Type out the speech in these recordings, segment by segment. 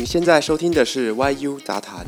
你现在收听的是 YU 杂谈。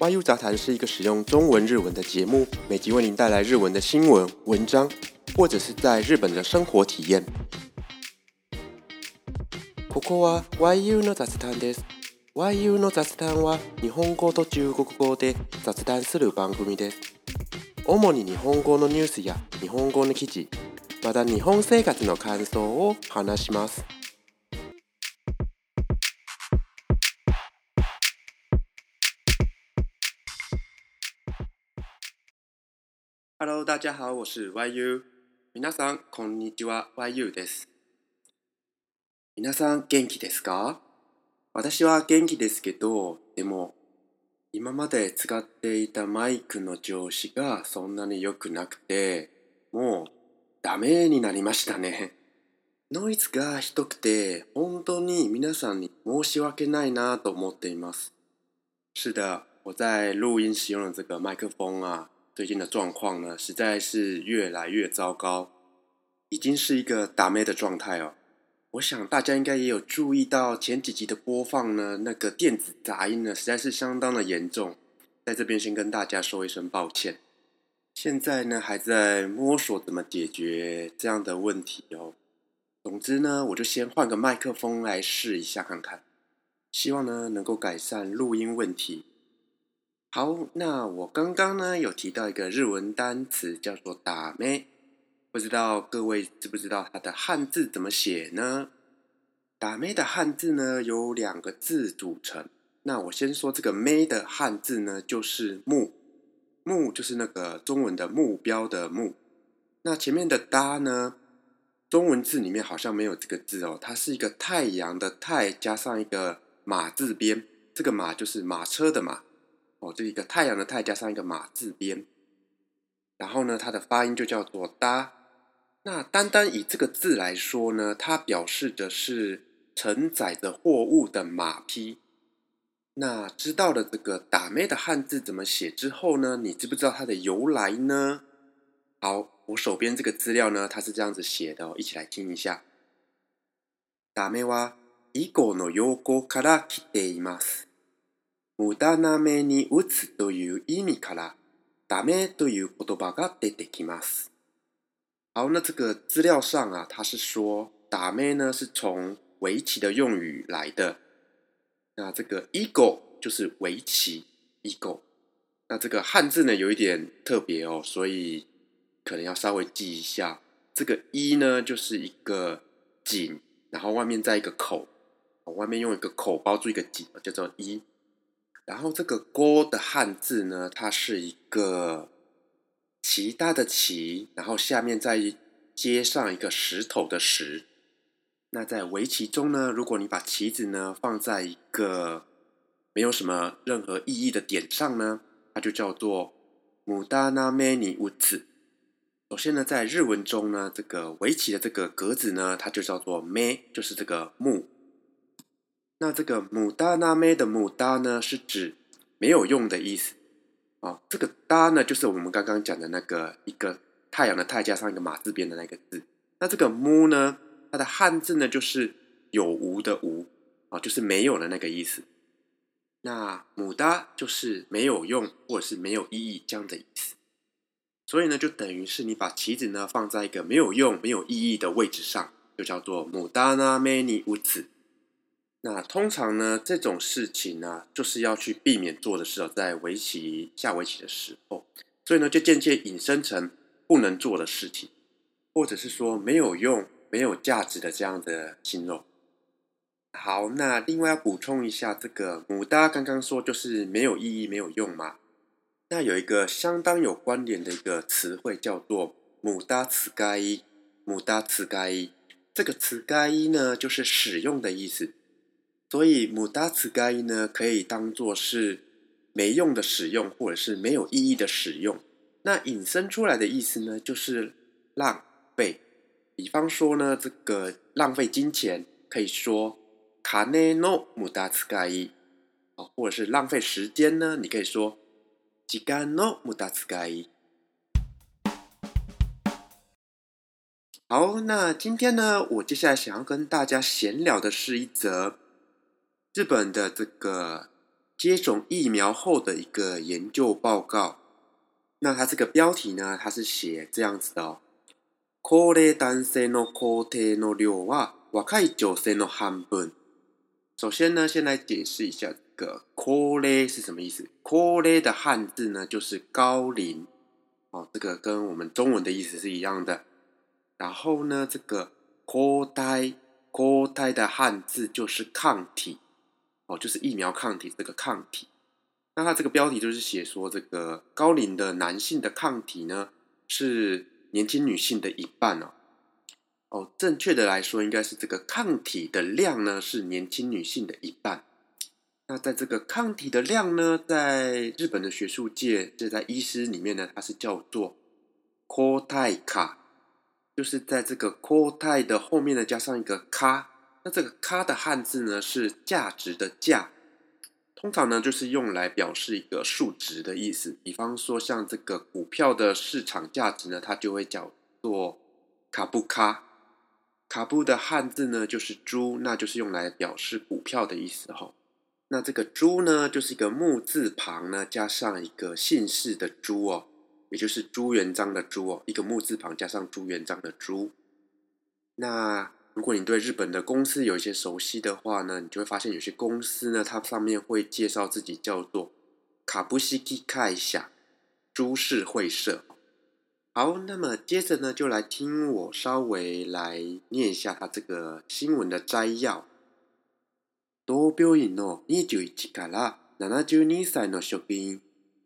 YU 杂谈是一个使用中文、日文的节目，每集为您带来日文的新闻、文章，或者是在日本的生活体验。ここは YU の雑談です。YU の雑談は日本語と中国語で雑談する番組です。主に日本語のニュースや日本語の記事、また日本生活の感想を話します。 Hello，大家好，我是 YU。皆さんこんにちは、YU です。皆さん元気ですか？私は元気ですけど、でも今まで使っていたマイクの調子がそんなに良くなくて、もうダメになりましたね。ノイズがひどくて、本当に皆さんに申し訳ないなと思っています。是的，我在录音使用的这个麦克风啊，最近的状况呢，实在是越来越糟糕，已经是一个打妹的状态哦。我想大家应该也有注意到前几集的播放呢，那个电子杂音呢，实在是相当的严重。在这边先跟大家说一声抱歉。现在呢，还在摸索怎么解决这样的问题哦。总之呢，我就先换个麦克风来试一下看看，希望呢能够改善录音问题。好，那我刚刚呢有提到一个日文单词叫做“打妹”，不知道各位知不知道它的汉字怎么写呢？“打妹”的汉字呢有两个字组成。那我先说这个“妹”的汉字呢，就是“目”，“目”就是那个中文的目标的“目”。那前面的“哒”呢，中文字里面好像没有这个字哦，它是一个太阳的“太”加上一个马字边，这个“马”就是马车的“马”。哦，这一个太阳的太加上一个马字边，然后呢，它的发音就叫做搭。那单单以这个字来说呢，它表示的是承载着货物的马匹。那知道了这个打妹的汉字怎么写之后呢，你知不知道它的由来呢？好，我手边这个资料呢，它是这样子写的哦，一起来听一下。打妹は以後の用語から来ています。 無駄な目に打つという意味から、ダメという言葉が出てきます。好，那这个资料上啊，它是说打妹呢是从围棋的用语来的。那这个 ego 就是围棋 ego。那这个汉字呢有一点特别哦，所以可能要稍微记一下。这个一呢就是一个井，然后外面再一个口，外面用一个口包住一个井，叫做一。然后这个“锅”的汉字呢，它是一个“齐大”的“齐”，然后下面再接上一个石头的“石”。那在围棋中呢，如果你把棋子呢放在一个没有什么任何意义的点上呢，它就叫做“ムダナメニウツ”。首先呢，在日文中呢，这个围棋的这个格子呢，它就叫做“メ”，就是这个木。 那这个“母哒那咩”的“母哒”呢，是指没有用的意思啊。这个“哒”呢，就是我们刚刚讲的那个一个太阳的“太”加上一个马字边的那个字。那这个 “mu” 呢，它的汉字呢就是有无的“无”啊，就是没有的那个意思。那“母哒”就是没有用或者是没有意义这样的意思。所以呢，就等于是你把棋子呢放在一个没有用、没有意义的位置上，就叫做“母哒那咩尼无子”。那通常呢，这种事情呢，就是要去避免做的事哦，在围棋下围棋的时候，所以呢，就间接引申成不能做的事情，或者是说没有用、没有价值的这样的形容。好，那另外要补充一下，这个“母哒”刚刚说就是没有意义、没有用嘛。那有一个相当有关联的一个词汇叫做“母哒词该一”，“母哒词该一”这个词该一呢，就是使用的意思。所以“母哒词该”呢，可以当做是没用的使用，或者是没有意义的使用。那引申出来的意思呢，就是浪费。比方说呢，这个浪费金钱，可以说“卡内诺母哒词该一”啊，或者是浪费时间呢，你可以说“吉干诺母哒词该一”。好，那今天呢，我接下来想要跟大家闲聊的是一则。日本的这个接种疫苗后的一个研究报告。那它这个标题呢，它是写这样子的哦。高齢男性の抗体の量は若い女性の半分。首先呢，先来解释一下这个高齢是什么意思。高齢的汉字呢，就是高龄哦，这个跟我们中文的意思是一样的。然后呢，这个高代高代的汉字就是抗体 哦，就是疫苗抗体这个抗体。那它这个标题就是写说，这个高龄的男性的抗体呢是年轻女性的一半哦。哦，正确的来说，应该是这个抗体的量呢是年轻女性的一半。那在这个抗体的量呢，在日本的学术界，这在医师里面呢，它是叫做 “core 卡”，就是在这个 “core” 的后面呢加上一个“卡”。那这个“卡”的汉字呢是价值的“价”。通常呢，就是用来表示一个数值的意思。比方说，像这个股票的市场价值呢，它就会叫做卡布卡。卡布的汉字呢，就是猪，那就是用来表示股票的意思哈。那这个猪呢，就是一个木字旁呢，加上一个姓氏的朱哦，也就是朱元璋的朱哦，一个木字旁加上朱元璋的朱。那如果你对日本的公司有一些熟悉的话呢，你就会发现有些公司呢，它上面会介绍自己叫做卡布西基开下株式会社。好，那么接着呢，就来听我稍微来念一下它这个新闻的摘要。同病院の21から72歳の職員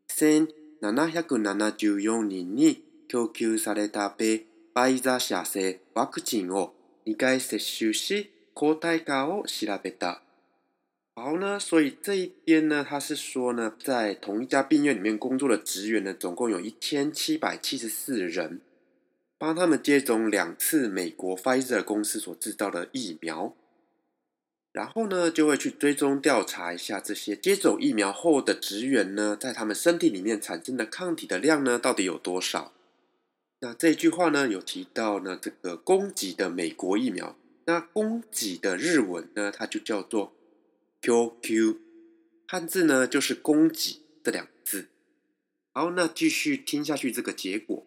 1774人に供給された米ファイザー社製ワクチンを 应该是休息抗体价を調べた。好呢，所以这一边呢，他是说呢，在同一家病院里面工作的职员呢，总共有一千七百七十四人，帮他们接种两次美国 Pfizer 公司所制造的疫苗，然后呢，就会去追踪调查一下这些接种疫苗后的职员呢，在他们身体里面产生的抗体的量呢，到底有多少。 那这句话呢，有提到呢，这个供给的美国疫苗，那供给的日文呢，它就叫做 QQ，汉字呢就是供给这两个字。好，那继续听下去这个结果。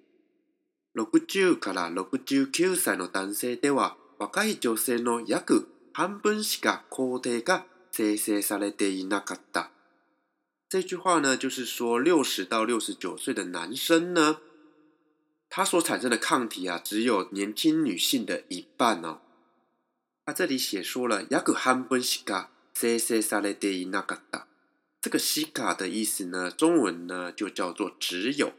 六十から六十九歳の男性では、若い女性の約半分しか抗体が生成されていなかった。这句话呢，就是说六十到六十九岁的男生呢。 它所产生的抗体啊，只有年轻女性的一半哦。它这里写说了，ヤクハンブンシカセセサレデイナガダ。这个西卡的意思呢，中文呢就叫做只有。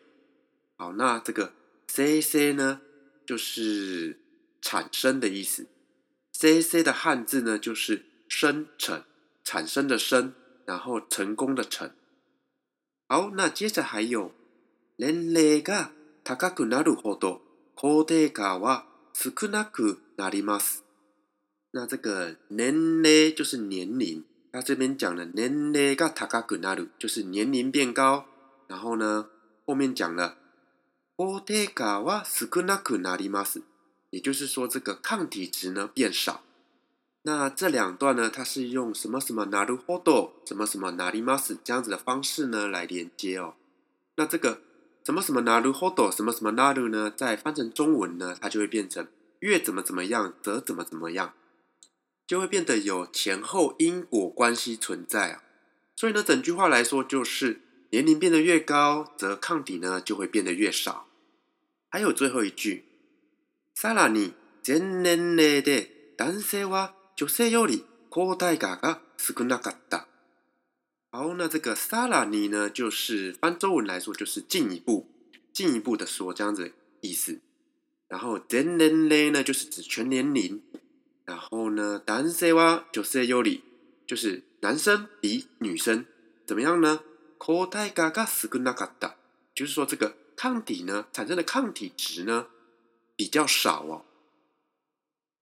好，那这个 C C 呢，就是产生的意思。C C 的汉字呢，就是生成、产生的生，然后成功的成。好，那接着还有年齢が 高くなるほど抗体価は少なくなります。那这个年齢就是年龄，他这边讲的年齢が高くなる就是年龄变高，然后呢后面讲了抗体価は少なくなります，也就是说这个抗体值呢变少。那这两段呢，它是用什么什么なるほど什么什么なります这样子的方式呢来连接哦。那这个。什么什么ナルホド，什么什么ナル呢？再翻成中文呢，它就会变成越怎么怎么样，则怎么怎么样，就会变得有前后因果关系存在啊。所以呢，整句话来说就是年龄变得越高，则抗体呢就会变得越少。还有最后一句，さらに全年齢で男性は女性より抗体価が少なかった。 好，那这个萨拉尼呢，就是翻中文来说，就是进一步、进一步的说这样子意思。然后 den nen l 呢，就是指全年龄。然后呢男 a n 就是 y o 就是男生比女生怎么样呢？kotai ga ga s u k 就是说这个抗体呢产生的抗体值呢比较少哦。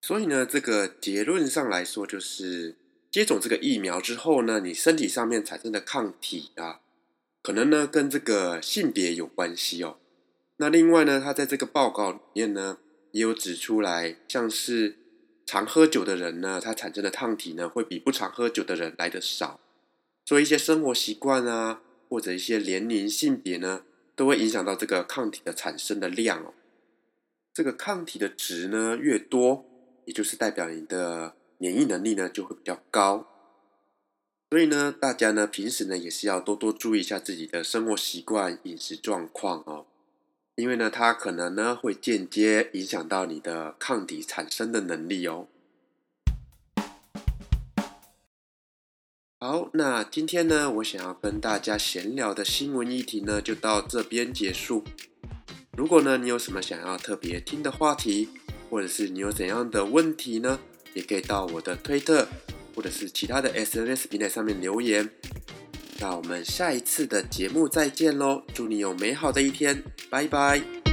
所以呢，这个结论上来说就是。接种这个疫苗之后呢，你身体上面产生的抗体啊，可能呢跟这个性别有关系哦。那另外呢，他在这个报告里面呢，也有指出来，像是常喝酒的人呢，他产生的抗体呢，会比不常喝酒的人来的少。所以一些生活习惯啊，或者一些年龄、性别呢，都会影响到这个抗体的产生的量哦。这个抗体的值呢越多，也就是代表你的免疫能力呢就会比较高。所以呢，大家呢平时呢也是要多多注意一下自己的生活习惯、饮食状况哦。因为呢，它可能呢会间接影响到你的抗体产生的能力哦。好，那今天呢，我想要跟大家闲聊的新闻议题呢，就到这边结束。如果呢，你有什么想要特别听的话题，或者是你有怎样的问题呢，也可以到我的推特或者是其他的 SNS 平台上面留言。那我们下一次的节目再见喽！祝你有美好的一天，拜拜。